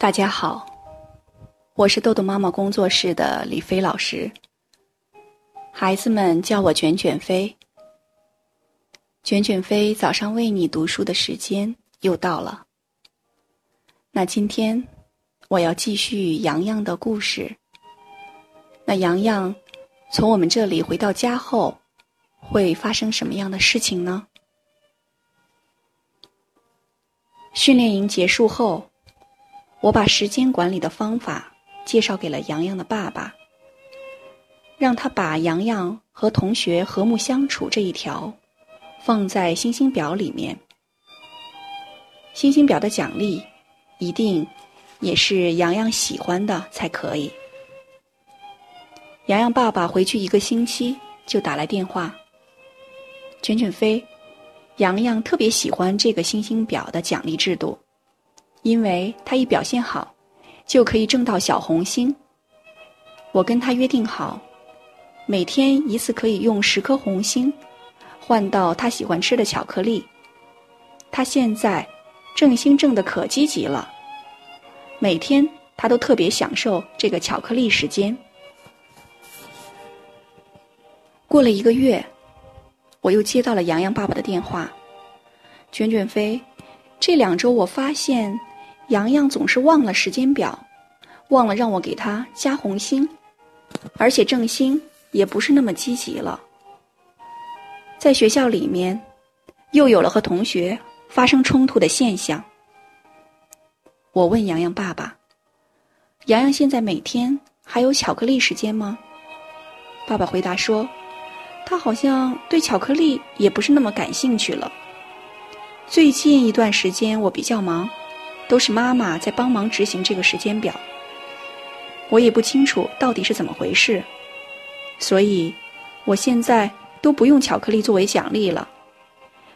大家好，我是豆豆妈妈工作室的李飞老师。孩子们叫我卷卷飞。卷卷飞早上为你读书的时间又到了。那今天我要继续洋洋的故事。那洋洋从我们这里回到家后，会发生什么样的事情呢？训练营结束后。我把时间管理的方法介绍给了洋洋的爸爸，让他把洋洋和同学和睦相处这一条放在星星表里面。星星表的奖励一定也是洋洋喜欢的才可以。洋洋爸爸回去一个星期就打来电话：“卷卷飞，洋洋特别喜欢这个星星表的奖励制度。”因为他一表现好，就可以挣到小红心。我跟他约定好，每天一次可以用十颗红心，换到他喜欢吃的巧克力。他现在挣心挣得可积极了，每天他都特别享受这个巧克力时间。过了一个月，我又接到了洋洋爸爸的电话：“卷卷飞，这两周我发现。”洋洋总是忘了时间表，忘了让我给他加红心，而且正兴也不是那么积极了。在学校里面，又有了和同学发生冲突的现象。我问洋洋爸爸：“洋洋现在每天还有巧克力时间吗？”爸爸回答说：“他好像对巧克力也不是那么感兴趣了。最近一段时间我比较忙。”都是妈妈在帮忙执行这个时间表，我也不清楚到底是怎么回事，所以我现在都不用巧克力作为奖励了。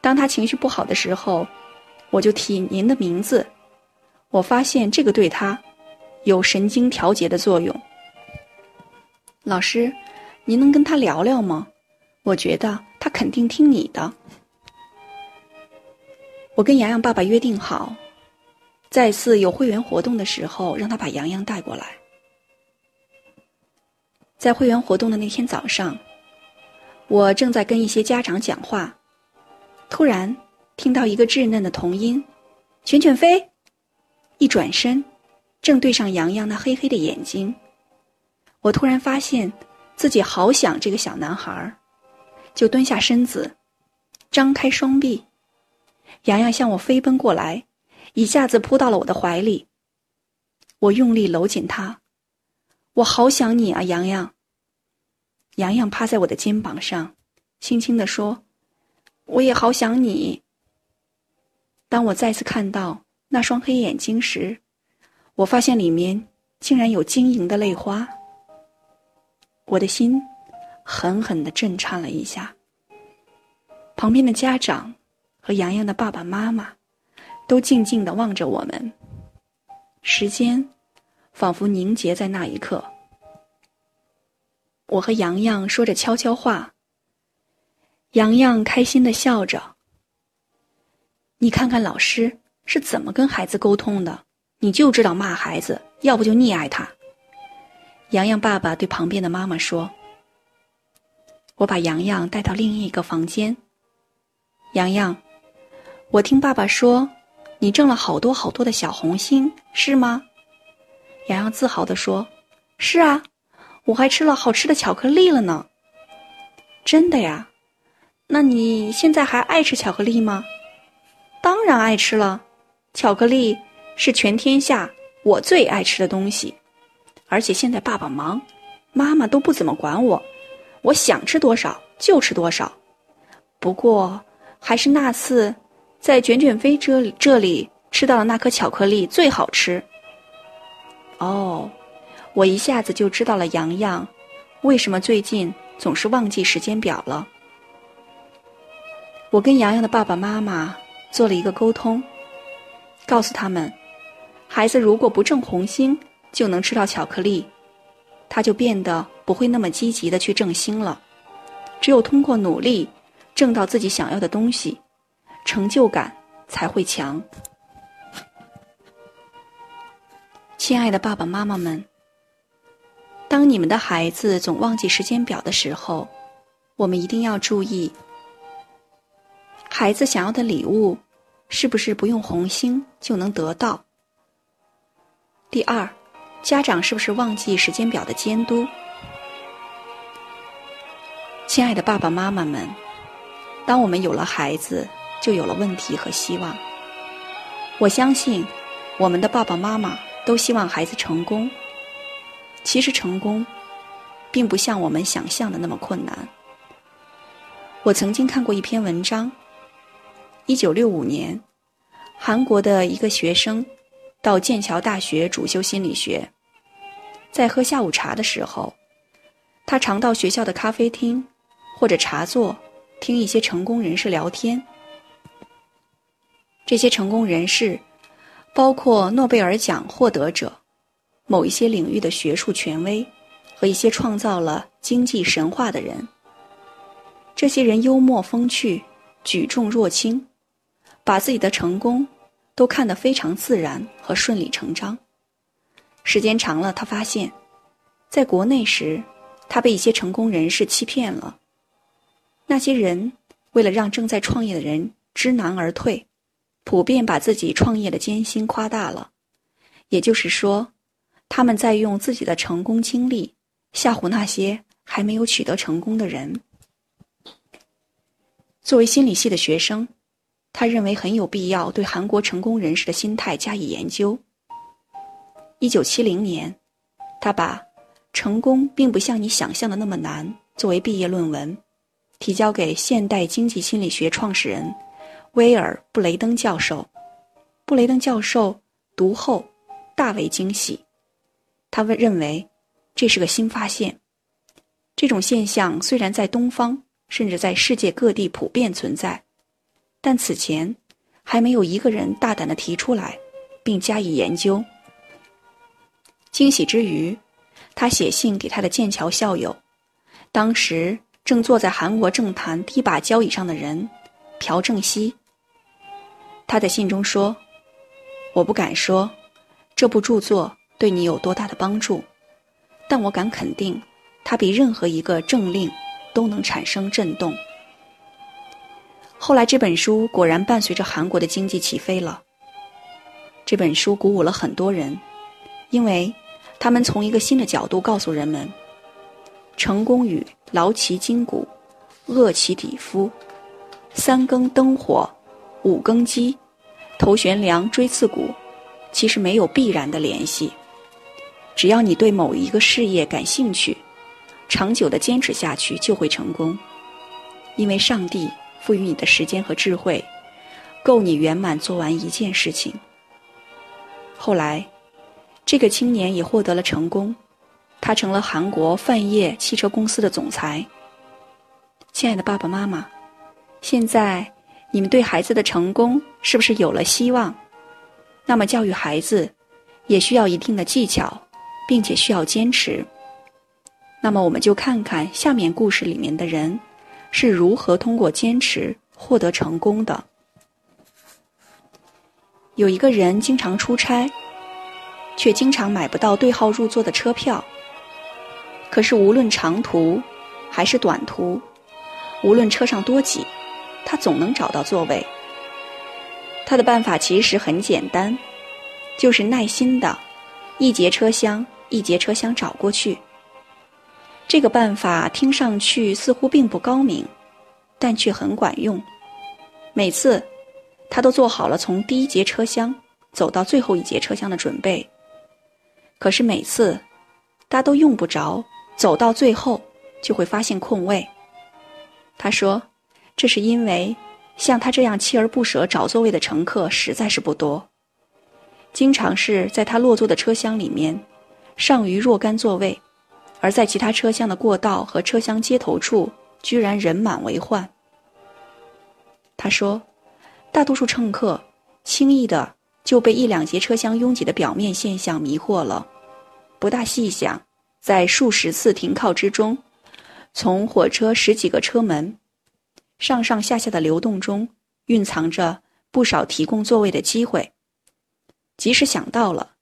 当他情绪不好的时候，我就提您的名字。我发现这个对他有神经调节的作用。老师，您能跟他聊聊吗？我觉得他肯定听你的。我跟洋洋爸爸约定好。再次有会员活动的时候，让他把洋洋带过来。在会员活动的那天早上，我正在跟一些家长讲话，突然听到一个稚嫩的童音：“卷卷飞。”一转身，正对上洋洋那黑黑的眼睛。我突然发现自己好想这个小男孩，就蹲下身子，张开双臂，洋洋向我飞奔过来。一下子扑到了我的怀里，我用力搂紧他，我好想你啊，洋洋。洋洋趴在我的肩膀上，轻轻地说：“我也好想你。”当我再次看到那双黑眼睛时，我发现里面竟然有晶莹的泪花，我的心狠狠地震颤了一下。旁边的家长和洋洋的爸爸妈妈。都静静地望着我们，时间仿佛凝结在那一刻。我和洋洋说着悄悄话，洋洋开心地笑着。你看看老师是怎么跟孩子沟通的，你就知道骂孩子，要不就溺爱他。洋洋爸爸对旁边的妈妈说：“我把洋洋带到另一个房间。洋洋，我听爸爸说。”你挣了好多好多的小红心，是吗？洋洋自豪地说：“是啊，我还吃了好吃的巧克力了呢。”真的呀？那你现在还爱吃巧克力吗？当然爱吃了，巧克力是全天下我最爱吃的东西。而且现在爸爸忙，妈妈都不怎么管我，我想吃多少就吃多少。不过还是那次。在卷卷飞这里这里吃到的那颗巧克力最好吃。哦，我一下子就知道了洋洋为什么最近总是忘记时间表了。我跟洋洋的爸爸妈妈做了一个沟通，告诉他们，孩子如果不挣红心就能吃到巧克力，他就变得不会那么积极的去挣心了。只有通过努力挣到自己想要的东西。成就感才会强。亲爱的爸爸妈妈们，当你们的孩子总忘记时间表的时候，我们一定要注意：孩子想要的礼物是不是不用红心就能得到？第二，家长是不是忘记时间表的监督？亲爱的爸爸妈妈们，当我们有了孩子，就有了问题和希望。我相信，我们的爸爸妈妈。都希望孩子成功。其实成功，并不像我们想象的那么困难。我曾经看过一篇文章。一九六五年，韩国的一个学生到剑桥大学主修心理学，在喝下午茶的时候，他常到学校的咖啡厅或者茶座听一些成功人士聊天。这些成功人士。包括诺贝尔奖获得者、某一些领域的学术权威和一些创造了经济神话的人。这些人幽默风趣、举重若轻，把自己的成功都看得非常自然和顺理成章。时间长了，他发现，在国内时，他被一些成功人士欺骗了。那些人为了让正在创业的人知难而退。普遍把自己创业的艰辛夸大了，也就是说，他们在用自己的成功经历吓唬那些还没有取得成功的人。作为心理系的学生，他认为很有必要对韩国成功人士的心态加以研究。一九七零年，他把“成功并不像你想象的那么难”作为毕业论文，提交给现代经济心理学创始人。威尔·布雷登教授，布雷登教授读后大为惊喜。他问认为这是个新发现。这种现象虽然在东方甚至在世界各地普遍存在，但此前还没有一个人大胆的提出来，并加以研究。惊喜之余，他写信给他的剑桥校友，当时正坐在韩国政坛第一把交椅上的人朴正熙。他在信中说：“我不敢说这部著作对你有多大的帮助，但我敢肯定，它比任何一个政令都能产生震动。”后来这本书果然伴随着韩国的经济起飞了。这本书鼓舞了很多人，因为他们从一个新的角度告诉人们：成功与劳其筋骨，饿其体肤，三更灯火。五更鸡，头悬梁，锥刺股，其实没有必然的联系。只要你对某一个事业感兴趣，长久的坚持下去就会成功。因为上帝赋予你的时间和智慧，够你圆满做完一件事情。后来，这个青年也获得了成功，他成了韩国泛业汽车公司的总裁。亲爱的爸爸妈妈，现在。你们对孩子的成功是不是有了希望？那么教育孩子也需要一定的技巧，并且需要坚持。那么我们就看看下面故事里面的人是如何通过坚持获得成功的。有一个人经常出差，却经常买不到对号入座的车票。可是无论长途还是短途，无论车上多挤。他总能找到座位。他的办法其实很简单，就是耐心的，一节车厢一节车厢找过去。这个办法听上去似乎并不高明，但却很管用。每次，他都做好了从第一节车厢走到最后一节车厢的准备。可是每次，他都用不着走到最后就会发现空位。他说。这是因为，像他这样锲而不舍找座位的乘客实在是不多，经常是在他落座的车厢里面，剩余若干座位，而在其他车厢的过道和车厢接头处，居然人满为患。他说，大多数乘客轻易的就被一两节车厢拥挤的表面现象迷惑了，不大细想，在数十次停靠之中，从火车十几个车门。上上下下的流动中，蕴藏着不少提供座位的机会。即使想到了，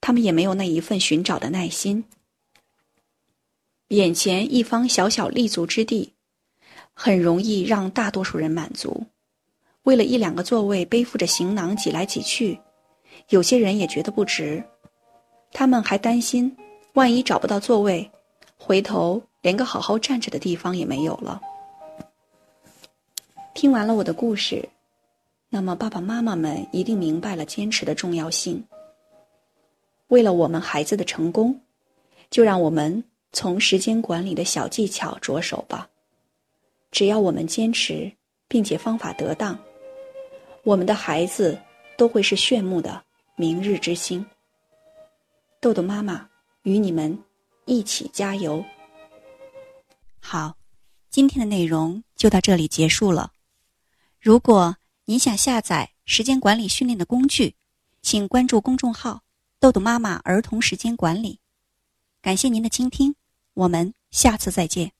他们也没有那一份寻找的耐心。眼前一方小小立足之地，很容易让大多数人满足。为了一两个座位，背负着行囊挤来挤去，有些人也觉得不值。他们还担心，万一找不到座位，回头连个好好站着的地方也没有了。听完了我的故事，那么爸爸妈妈们一定明白了坚持的重要性。为了我们孩子的成功，就让我们从时间管理的小技巧着手吧。只要我们坚持，并且方法得当，我们的孩子都会是炫目的明日之星。豆豆妈妈与你们一起加油。好，今天的内容就到这里结束了。如果您想下载时间管理训练的工具，请关注公众号“豆豆妈妈儿童时间管理”。感谢您的倾听，我们下次再见。